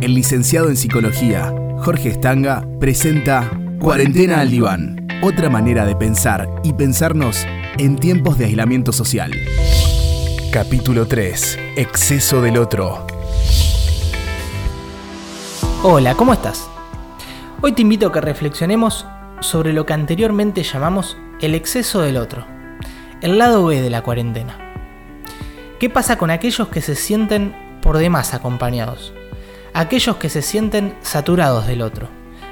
El licenciado en psicología, Jorge Stanga, presenta Cuarentena al Diván, otra manera de pensar y pensarnos en tiempos de aislamiento social. Capítulo 3. Exceso del otro. Hola, ¿cómo estás? Hoy te invito a que reflexionemos sobre lo que anteriormente llamamos el exceso del otro, el lado B de la cuarentena. ¿Qué pasa con aquellos que se sienten por demás acompañados? Aquellos que se sienten saturados del otro,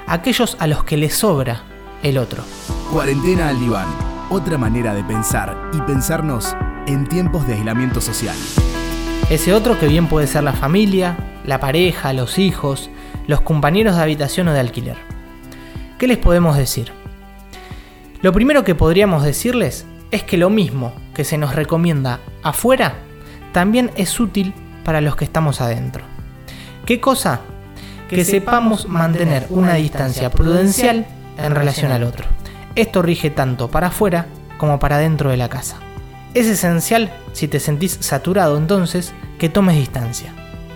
aquellos a los que les sobra el otro. Cuarentena al Diván, otra manera de pensar y pensarnos en tiempos de aislamiento social. Ese otro que bien puede ser la familia, la pareja, los hijos, los compañeros de habitación o de alquiler. ¿Qué les podemos decir? Lo primero que podríamos decirles es que lo mismo que se nos recomienda afuera, también es útil para los que estamos adentro. ¿Qué cosa? Que sepamos mantener una distancia prudencial en relación al otro. Esto rige tanto para afuera como para dentro de la casa. Es esencial, si te sentís saturado entonces, que tomes distancia.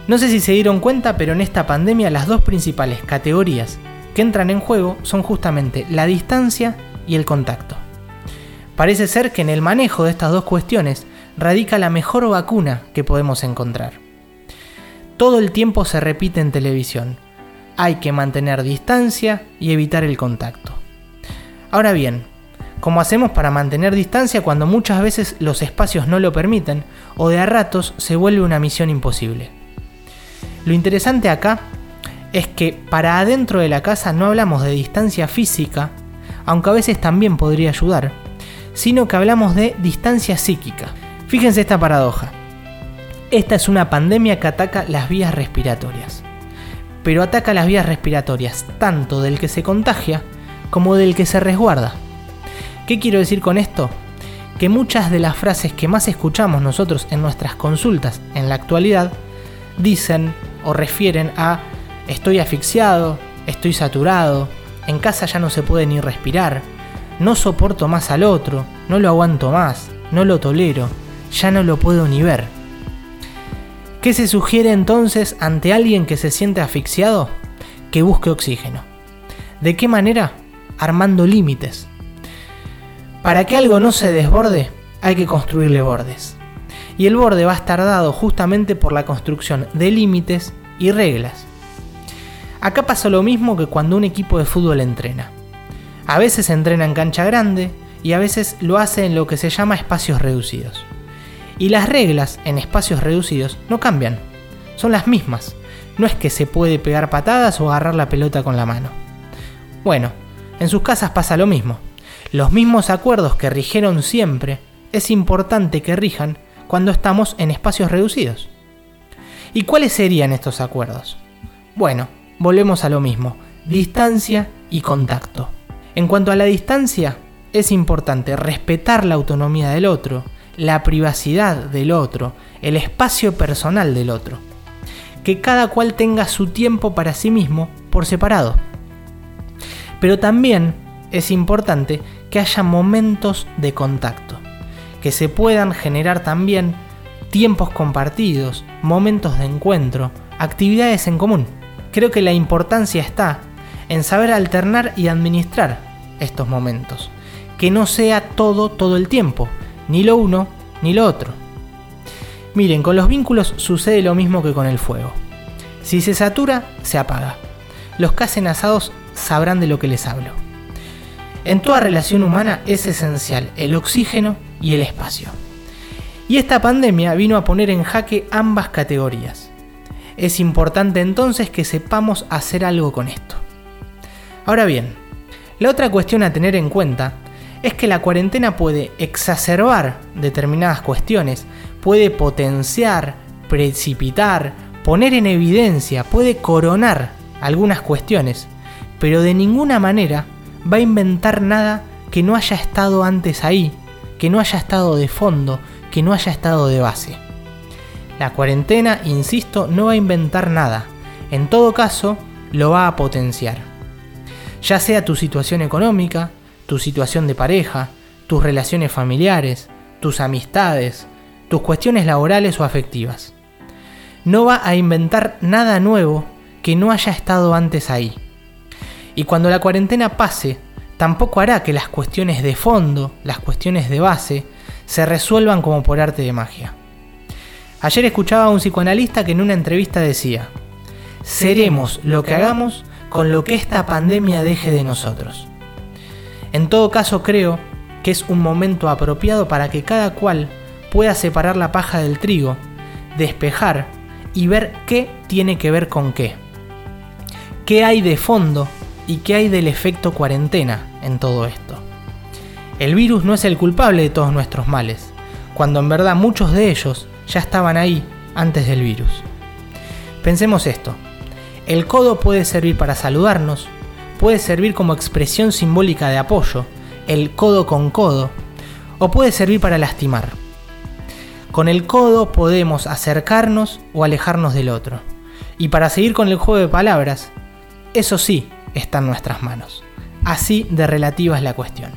No sé si se dieron cuenta, pero en esta pandemia las dos principales categorías que entran en juego son justamente la distancia y el contacto. Parece ser que en el manejo de estas dos cuestiones radica la mejor vacuna que podemos encontrar. Todo el tiempo se repite en televisión. Hay que mantener distancia y evitar el contacto. Ahora bien, ¿cómo hacemos para mantener distancia cuando muchas veces los espacios no lo permiten o de a ratos se vuelve una misión imposible? Lo interesante acá es que para adentro de la casa no hablamos de distancia física, aunque a veces también podría ayudar, sino que hablamos de distancia psíquica. Fíjense esta paradoja. Esta es una pandemia que ataca las vías respiratorias, pero ataca las vías respiratorias tanto del que se contagia como del que se resguarda. ¿Qué quiero decir con esto? Que muchas de las frases que más escuchamos nosotros en nuestras consultas en la actualidad dicen o refieren a estoy asfixiado, estoy saturado, en casa ya no se puede ni respirar, no soporto más al otro, no lo aguanto más, no lo tolero, ya no lo puedo ni ver. ¿Qué se sugiere entonces ante alguien que se siente asfixiado? Que busque oxígeno. ¿De qué manera? Armando límites. Para que algo no se desborde, hay que construirle bordes y el borde va a estar dado justamente por la construcción de límites y reglas. Acá pasa lo mismo que cuando un equipo de fútbol entrena. A veces entrena en cancha grande y a veces lo hace en lo que se llama espacios reducidos. Y las reglas en espacios reducidos no cambian, son las mismas. No es que se puede pegar patadas o agarrar la pelota con la mano. Bueno, en sus casas pasa lo mismo. Los mismos acuerdos que rigieron siempre, es importante que rijan cuando estamos en espacios reducidos. ¿Y cuáles serían estos acuerdos? Bueno, volvemos a lo mismo, distancia y contacto. En cuanto a la distancia, es importante respetar la autonomía del otro, la privacidad del otro, el espacio personal del otro. Que cada cual tenga su tiempo para sí mismo por separado. Pero también es importante que haya momentos de contacto que se puedan generar también tiempos compartidos, momentos de encuentro, actividades en común. Creo que la importancia está en saber alternar y administrar estos momentos, que no sea todo todo el tiempo, ni lo uno ni lo otro. Miren, con los vínculos sucede lo mismo que con el fuego. Si se satura, se apaga. Los que hacen asados sabrán de lo que les hablo. En toda relación humana es esencial el oxígeno y el espacio. Y esta pandemia vino a poner en jaque ambas categorías. Es importante entonces que sepamos hacer algo con esto. Ahora bien, la otra cuestión a tener en cuenta es que la cuarentena puede exacerbar determinadas cuestiones, puede potenciar, precipitar, poner en evidencia, puede coronar algunas cuestiones, pero de ninguna manera va a inventar nada que no haya estado antes ahí que no haya estado de fondo, que no haya estado de base. La cuarentena, insisto, no va a inventar nada, en todo caso, lo va a potenciar. Ya sea tu situación económica, tu situación de pareja, tus relaciones familiares, tus amistades, tus cuestiones laborales o afectivas. No va a inventar nada nuevo que no haya estado antes ahí. Y cuando la cuarentena pase, tampoco hará que las cuestiones de fondo, las cuestiones de base, se resuelvan como por arte de magia. Ayer escuchaba a un psicoanalista que en una entrevista decía, seremos lo que hagamos con lo que esta pandemia deje de nosotros. En todo caso creo que es un momento apropiado para que cada cual pueda separar la paja del trigo, despejar y ver qué tiene que ver con qué. ¿Qué hay de fondo y qué hay del efecto cuarentena en todo esto? El virus no es el culpable de todos nuestros males, cuando en verdad muchos de ellos ya estaban ahí antes del virus. Pensemos esto, el codo puede servir para saludarnos, puede servir como expresión simbólica de apoyo, el codo con codo, o puede servir para lastimar. Con el codo podemos acercarnos o alejarnos del otro. Y para seguir con el juego de palabras, eso sí está en nuestras manos. Así de relativa es la cuestión.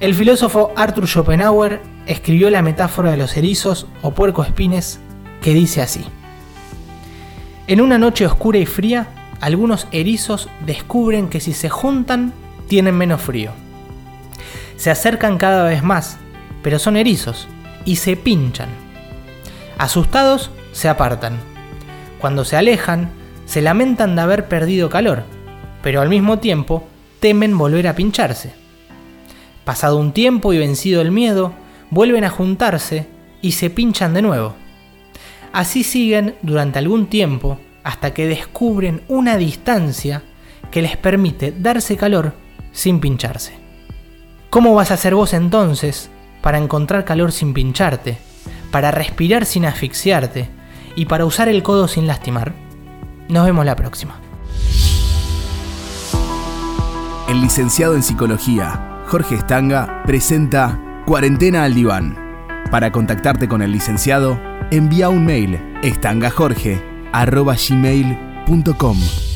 El filósofo Arthur Schopenhauer escribió la metáfora de los erizos o puercoespines que dice así. En una noche oscura y fría, algunos erizos descubren que si se juntan, tienen menos frío. Se acercan cada vez más, pero son erizos, y se pinchan. Asustados, se apartan. Cuando se alejan, se lamentan de haber perdido calor, pero al mismo tiempo temen volver a pincharse. Pasado un tiempo y vencido el miedo, vuelven a juntarse y se pinchan de nuevo. Así siguen durante algún tiempo hasta que descubren una distancia que les permite darse calor sin pincharse. ¿Cómo vas a hacer vos entonces para encontrar calor sin pincharte, para respirar sin asfixiarte y para usar el codo sin lastimar? Nos vemos la próxima. El licenciado en psicología, Jorge Estanga, presenta Cuarentena al Diván. Para contactarte con el licenciado, envía un mail estangajorge.gmail.com